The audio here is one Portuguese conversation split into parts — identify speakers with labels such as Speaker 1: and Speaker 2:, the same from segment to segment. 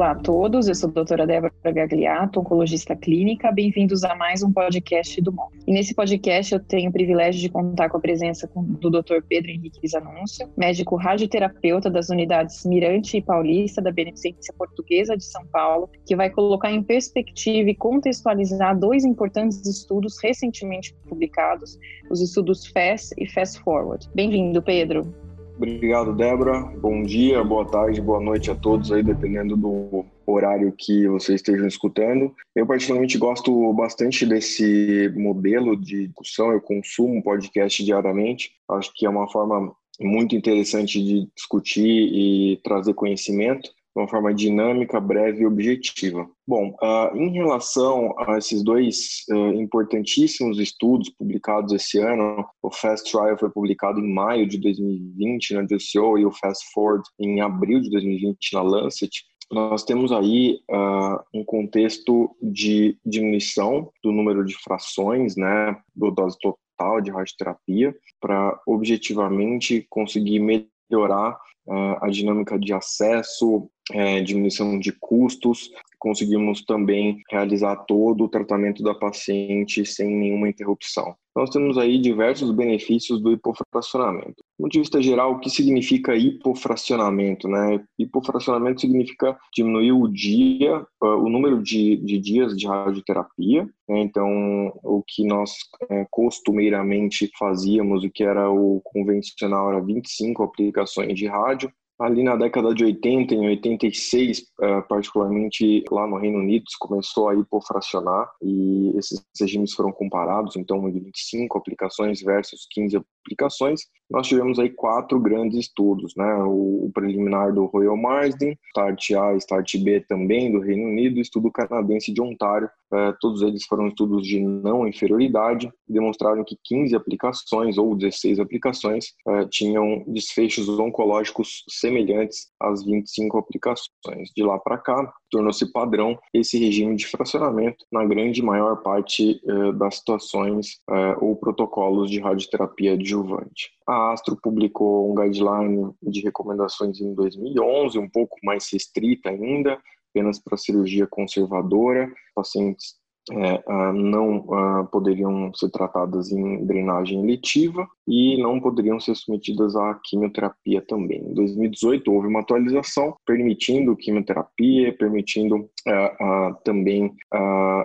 Speaker 1: Olá a todos, eu sou a doutora Débora Gagliato, oncologista clínica. Bem-vindos a mais um podcast do MON. E nesse podcast eu tenho o privilégio de contar com a presença do Dr. Pedro Henrique Zanúncio, médico radioterapeuta das unidades Mirante e Paulista da Beneficência Portuguesa de São Paulo, que vai colocar em perspectiva e contextualizar dois importantes estudos recentemente publicados, os estudos FAST e Fast Forward. Bem-vindo, Pedro.
Speaker 2: Obrigado, Débora. Bom dia, boa tarde, boa noite a todos aí, dependendo do horário que vocês estejam escutando. Eu particularmente gosto bastante desse modelo de discussão, eu consumo podcast diariamente. Acho que é uma forma muito interessante de discutir e trazer conhecimento de uma forma dinâmica, breve e objetiva. Bom, uh, em relação a esses dois uh, importantíssimos estudos publicados esse ano, o Fast Trial foi publicado em maio de 2020 na JCO e o Fast Forward em abril de 2020 na Lancet, nós temos aí uh, um contexto de diminuição do número de frações, né, do dose total de radioterapia, para objetivamente conseguir melhorar uh, a dinâmica de acesso, é, diminuição de custos, conseguimos também realizar todo o tratamento da paciente sem nenhuma interrupção. Nós temos aí diversos benefícios do hipofracionamento. Do ponto de vista geral, o que significa hipofracionamento? Né? Hipofracionamento significa diminuir o dia, o número de, de dias de radioterapia. Né? Então, o que nós é, costumeiramente fazíamos, o que era o convencional, era 25 aplicações de rádio, ali na década de 80, em 86, eh, particularmente lá no Reino Unido, começou a hipofracionar e esses regimes foram comparados, então, de 25 aplicações versus 15 aplicações. Nós tivemos aí quatro grandes estudos, né? O, preliminar do Royal Marsden, START A START B também do Reino Unido, o estudo canadense de Ontário. Eh, todos eles foram estudos de não inferioridade, demonstraram que 15 aplicações ou 16 aplicações eh, tinham desfechos oncológicos semelhantes às 25 aplicações. De lá para cá, tornou-se padrão esse regime de fracionamento na grande maior parte eh, das situações eh, ou protocolos de radioterapia adjuvante. A Astro publicou um guideline de recomendações em 2011, um pouco mais restrita ainda, apenas para cirurgia conservadora, pacientes é, ah, não ah, poderiam ser tratadas em drenagem letiva e não poderiam ser submetidas à quimioterapia também. Em 2018 houve uma atualização permitindo quimioterapia, permitindo ah, também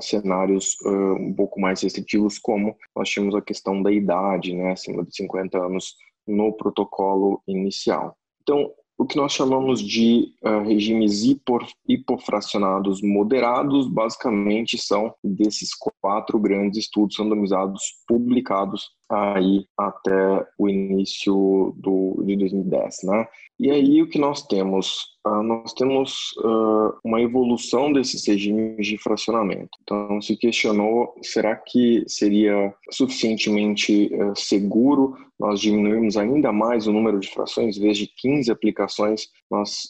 Speaker 2: cenários um pouco mais restritivos, como nós tínhamos a questão da idade, né, acima de 50 anos no protocolo inicial. Então, o que nós chamamos de uh, regimes hipofracionados moderados, basicamente são desses quatro grandes estudos randomizados publicados aí até o início do, de 2010, né? E aí o que nós temos? Uh, nós temos uh, uma evolução desses regimes de fracionamento. Então se questionou, será que seria suficientemente uh, seguro nós diminuirmos ainda mais o número de frações? Em vez de 15 aplicações, nós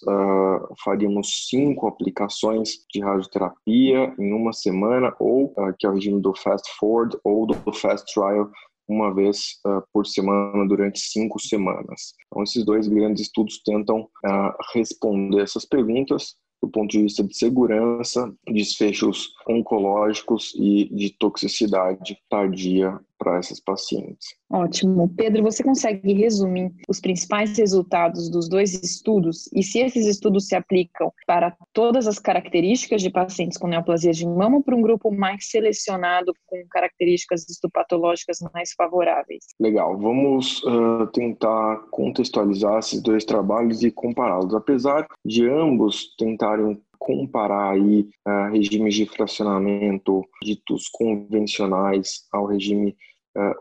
Speaker 2: faríamos 5 aplicações de radioterapia em uma semana, ou que é o regime do Fast Forward ou do Fast Trial, uma vez uh, por semana durante cinco semanas. Então, esses dois grandes estudos tentam uh, responder essas perguntas do ponto de vista de segurança, desfechos oncológicos e de toxicidade tardia para essas pacientes.
Speaker 1: Ótimo. Pedro, você consegue resumir os principais resultados dos dois estudos e se esses estudos se aplicam para todas as características de pacientes com neoplasia de mama ou para um grupo mais selecionado com características histopatológicas mais favoráveis?
Speaker 2: Legal. Vamos uh, tentar contextualizar esses dois trabalhos e compará-los. Apesar de ambos tentarem comparar aí uh, regimes de fracionamento ditos convencionais ao regime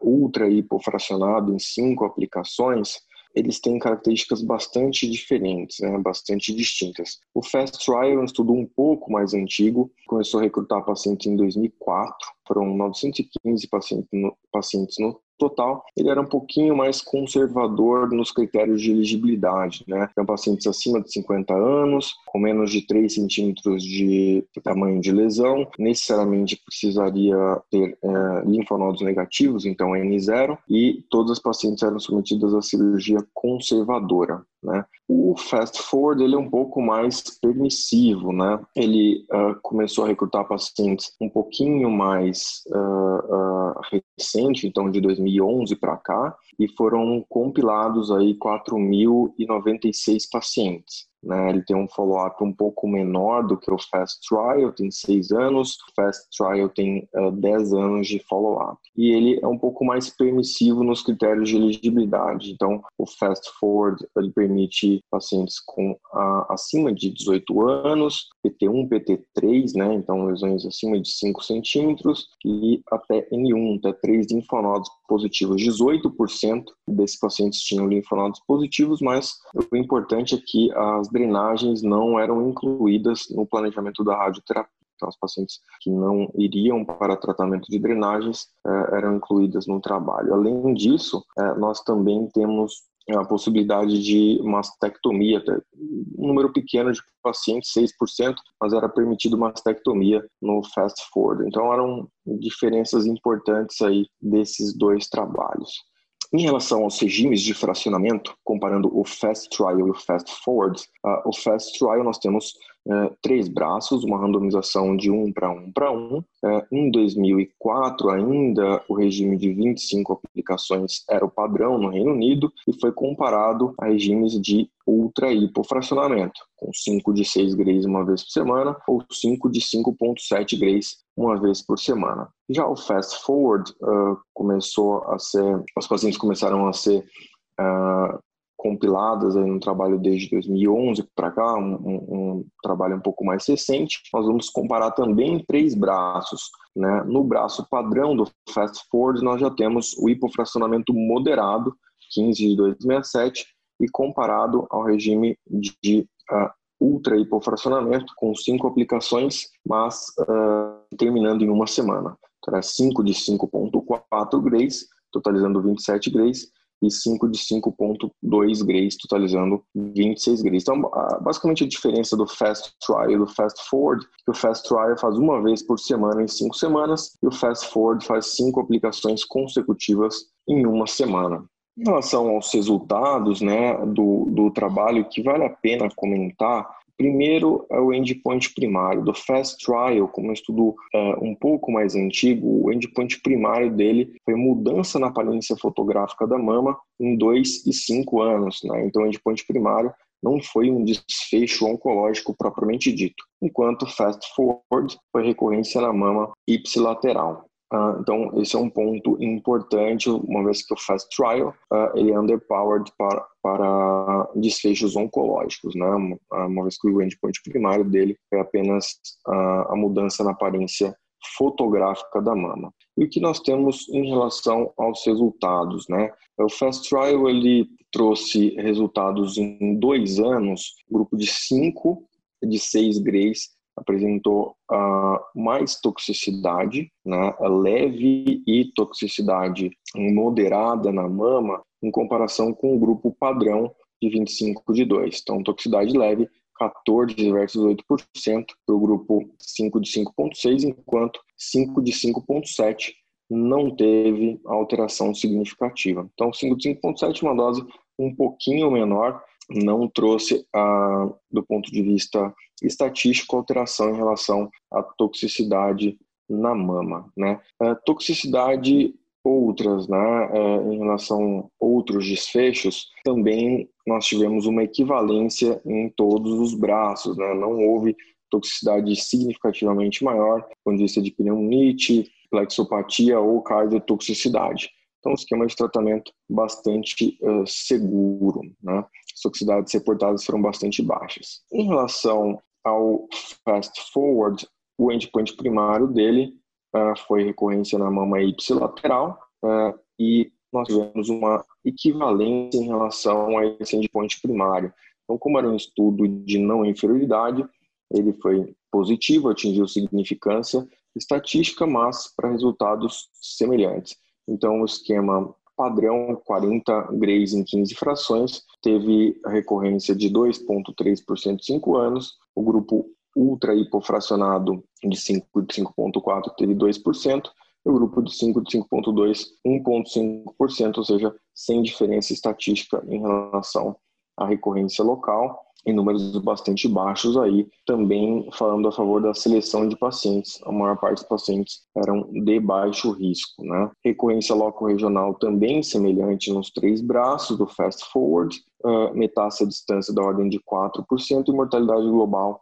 Speaker 2: ultra hipofracionado em cinco aplicações, eles têm características bastante diferentes, né, bastante distintas. O Fast Trial é um estudo um pouco mais antigo, começou a recrutar pacientes em 2004, foram 915 pacientes no, pacientes no total, ele era um pouquinho mais conservador nos critérios de elegibilidade, né? Então, pacientes acima de 50 anos, com menos de 3 centímetros de tamanho de lesão, necessariamente precisaria ter é, linfonodos negativos, então N0, e todas as pacientes eram submetidas à cirurgia conservadora. Né? O fast forward ele é um pouco mais permissivo, né? Ele uh, começou a recrutar pacientes um pouquinho mais uh, uh, recente, então de 2011 para cá, e foram compilados aí 4.096 pacientes. Né? Ele tem um follow-up um pouco menor do que o Fast Trial, tem seis anos, o Fast Trial tem uh, 10 anos de follow-up. E ele é um pouco mais permissivo nos critérios de elegibilidade. Então, o Fast Forward ele permite pacientes com uh, acima de 18 anos, PT1, PT3, né? então lesões acima de 5 centímetros, e até N1, até 3 linfonodos positivos. 18% desses pacientes tinham linfonodos positivos, mas o importante é que as drenagens não eram incluídas no planejamento da radioterapia. Então, as pacientes que não iriam para tratamento de drenagens eh, eram incluídas no trabalho. Além disso, eh, nós também temos a possibilidade de mastectomia, um número pequeno de pacientes, 6%, mas era permitido mastectomia no fast forward. Então eram diferenças importantes aí desses dois trabalhos. Em relação aos regimes de fracionamento, comparando o Fast Trial e o Fast Forward, uh, o Fast Trial nós temos uh, três braços, uma randomização de um para um para um. Uh, em 2004, ainda o regime de 25 aplicações era o padrão no Reino Unido e foi comparado a regimes de ultra hipofracionamento, com 5 de 6 grays uma vez por semana ou 5 de 5.7 grays uma vez por semana. Já o fast forward uh, começou a ser, os pacientes começaram a ser uh, compiladas aí no trabalho desde 2011 para cá, um, um, trabalho um pouco mais recente. Nós vamos comparar também três braços. Né? No braço padrão do fast forward, nós já temos o hipofracionamento moderado, 15 de 267, e comparado ao regime de uh, ultra hipofracionamento com cinco aplicações, mas uh, terminando em uma semana. Então, era 5 de 5.4 grays, totalizando 27 grays, e 5 de 5.2 grays, totalizando 26 grays. Então, basicamente a diferença do Fast Trial e do Fast Forward, que o Fast Trial faz uma vez por semana em cinco semanas, e o Fast Forward faz cinco aplicações consecutivas em uma semana. Em relação aos resultados né, do, do trabalho, que vale a pena comentar, Primeiro é o endpoint primário. Do Fast Trial, como um estudo é, um pouco mais antigo, o endpoint primário dele foi mudança na aparência fotográfica da mama em 2 e 5 anos. Né? Então, o endpoint primário não foi um desfecho oncológico propriamente dito, enquanto Fast Forward foi recorrência na mama ipsilateral. Uh, então, esse é um ponto importante, uma vez que o Fast Trial uh, ele é underpowered para, para desfechos oncológicos, né? uma, uma vez que o endpoint primário dele é apenas uh, a mudança na aparência fotográfica da mama. E o que nós temos em relação aos resultados, né? O Fast Trial ele trouxe resultados em dois anos, grupo de cinco de seis grays apresentou uh, mais toxicidade, né, leve e toxicidade moderada na mama, em comparação com o grupo padrão de 25 de 2. Então, toxicidade leve, 14 versus 8%, para o grupo 5 de 5,6, enquanto 5 de 5,7 não teve alteração significativa. Então, 5 de 5,7 uma dose um pouquinho menor, não trouxe, ah, do ponto de vista estatístico, alteração em relação à toxicidade na mama. Né? A toxicidade outras, né, é, em relação a outros desfechos, também nós tivemos uma equivalência em todos os braços, né? não houve toxicidade significativamente maior, do ponto de vista de pneumonite, plexopatia ou cardiotoxicidade. Então, um esquema de tratamento bastante uh, seguro. Né? Toxicidades reportadas foram bastante baixas. Em relação ao fast forward, o endpoint primário dele uh, foi recorrência na mama ipsilateral uh, e nós tivemos uma equivalência em relação a esse endpoint primário. Então, como era um estudo de não inferioridade, ele foi positivo, atingiu significância estatística, mas para resultados semelhantes. Então, o esquema padrão, 40 grays em 15 frações, teve recorrência de 2,3% em 5 anos. O grupo ultra hipofracionado de 5 de 5,4 teve 2%, e o grupo de 5 de 5,2, 1,5%, ou seja, sem diferença estatística em relação à recorrência local em números bastante baixos aí, também falando a favor da seleção de pacientes. A maior parte dos pacientes eram de baixo risco, né? Recorrência loco-regional também semelhante nos três braços do Fast Forward, uh, metástase à distância da ordem de 4% e mortalidade global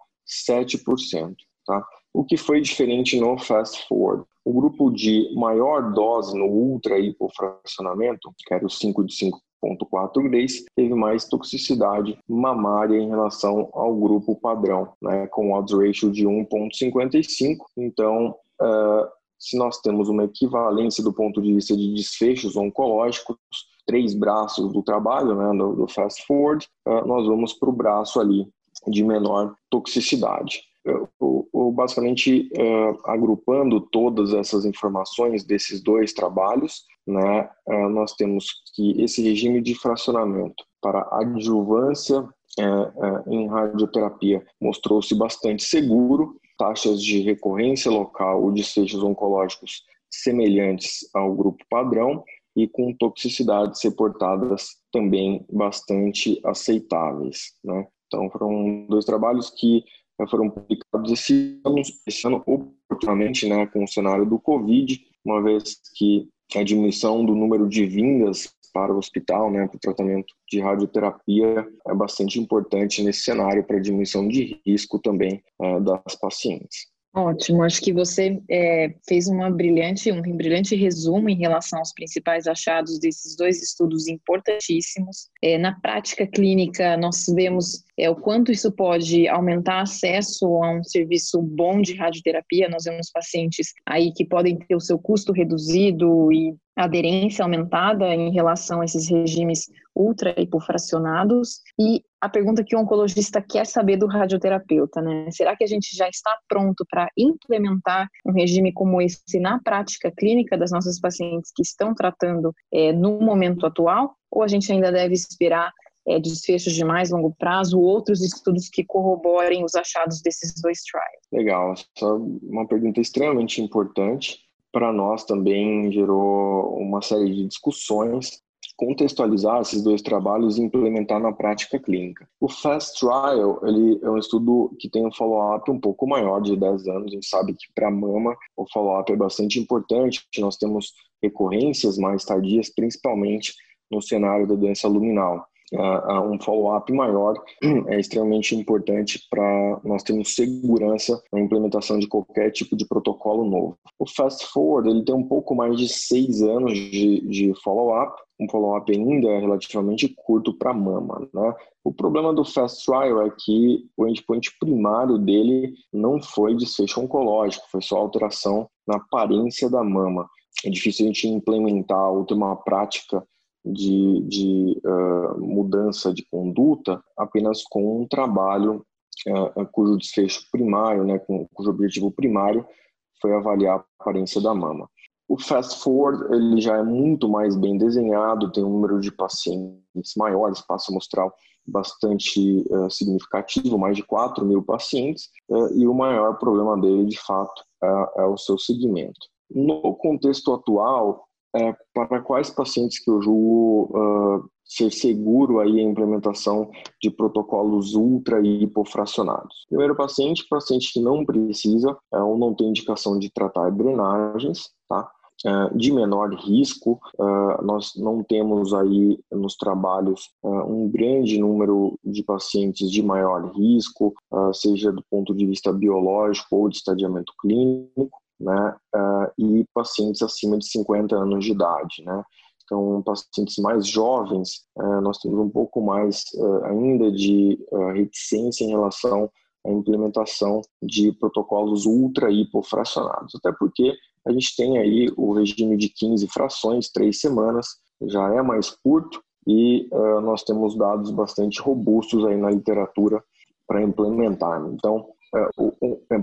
Speaker 2: 7%, tá? O que foi diferente no Fast Forward? O grupo de maior dose no ultra hipofracionamento, que era o 5 de 5 0,4 grays, teve mais toxicidade mamária em relação ao grupo padrão, né, com odds ratio de 1,55. Então, uh, se nós temos uma equivalência do ponto de vista de desfechos oncológicos, três braços do trabalho, né, do, do fast forward, uh, nós vamos para o braço ali de menor toxicidade. Eu, eu, basicamente, uh, agrupando todas essas informações desses dois trabalhos, né, uh, nós temos que esse regime de fracionamento para adjuvância uh, em radioterapia mostrou-se bastante seguro, taxas de recorrência local ou desfechos oncológicos semelhantes ao grupo padrão e com toxicidades reportadas também bastante aceitáveis. Né? Então, foram dois trabalhos que foram publicados esse ano, esse ano oportunamente, né, com o cenário do Covid, uma vez que a diminuição do número de vindas para o hospital, né, para o tratamento de radioterapia é bastante importante nesse cenário para diminuição de risco também é, das pacientes.
Speaker 1: Ótimo, acho que você é, fez uma brilhante, um brilhante resumo em relação aos principais achados desses dois estudos importantíssimos. É, na prática clínica, nós vemos é, o quanto isso pode aumentar acesso a um serviço bom de radioterapia. Nós vemos pacientes aí que podem ter o seu custo reduzido e aderência aumentada em relação a esses regimes ultra hipofracionados. E a pergunta que o oncologista quer saber do radioterapeuta, né? Será que a gente já está pronto para implementar um regime como esse na prática clínica das nossas pacientes que estão tratando é, no momento atual? Ou a gente ainda deve esperar é, desfechos de mais longo prazo, outros estudos que corroborem os achados desses dois trials?
Speaker 2: Legal, essa é uma pergunta extremamente importante. Para nós também gerou uma série de discussões contextualizar esses dois trabalhos e implementar na prática clínica. O FAST Trial ele é um estudo que tem um follow-up um pouco maior, de 10 anos. A gente sabe que para mama o follow-up é bastante importante. Nós temos recorrências mais tardias, principalmente no cenário da doença luminal uh, um follow-up maior é extremamente importante para nós termos segurança na implementação de qualquer tipo de protocolo novo. O Fast Forward ele tem um pouco mais de seis anos de, de follow-up, um follow-up ainda relativamente curto para mama. Né? O problema do Fast Trial é que o endpoint primário dele não foi desfecho oncológico, foi só alteração na aparência da mama. É difícil a gente implementar ou ter uma prática de, de uh, mudança de conduta apenas com um trabalho uh, cujo desfecho primário, né, cujo objetivo primário foi avaliar a aparência da mama. O Fast Forward ele já é muito mais bem desenhado, tem um número de pacientes maiores, espaço amostral bastante uh, significativo, mais de 4 mil pacientes, e o maior problema dele, de fato, é, é o seu segmento. No contexto atual, é, para quais pacientes que eu julgo uh, ser seguro aí a implementação de protocolos ultra e hipofracionados. Primeiro paciente, paciente que não precisa é, ou não tem indicação de tratar drenagens, tá? Uh, de menor risco, uh, nós não temos aí nos trabalhos uh, um grande número de pacientes de maior risco, seja do ponto de vista biológico ou de estadiamento clínico né, uh, e pacientes acima de 50 anos de idade, né. Então, pacientes mais jovens, uh, nós temos um pouco mais uh, ainda de reticência em relação à implementação de protocolos ultra hipofracionados, até porque a gente tem aí o regime de 15 frações, três semanas, já é mais curto e nós temos dados bastante robustos aí na literatura para implementar. Então,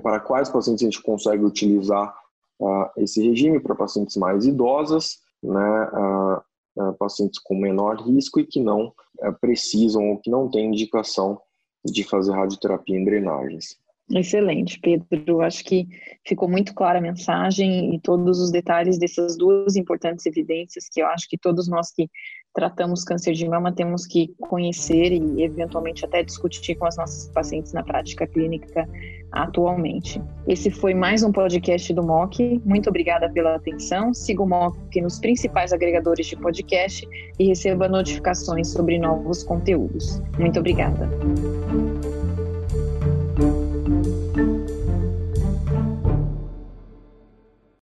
Speaker 2: para quais pacientes a gente consegue utilizar uh, esse regime para pacientes mais idosas, né, uh, uh, pacientes com menor risco e que não uh, precisam ou que não têm indicação de fazer radioterapia em drenagens.
Speaker 1: Excelente, Pedro. Acho que ficou muito clara a mensagem e todos os detalhes dessas duas importantes evidências que eu acho que todos nós que tratamos câncer de mama temos que conhecer e eventualmente até discutir com as nossas pacientes na prática clínica atualmente. Esse foi mais um podcast do MOC. Muito obrigada pela atenção. Siga o MOC nos principais agregadores de podcast e receba notificações sobre novos conteúdos. Muito obrigada.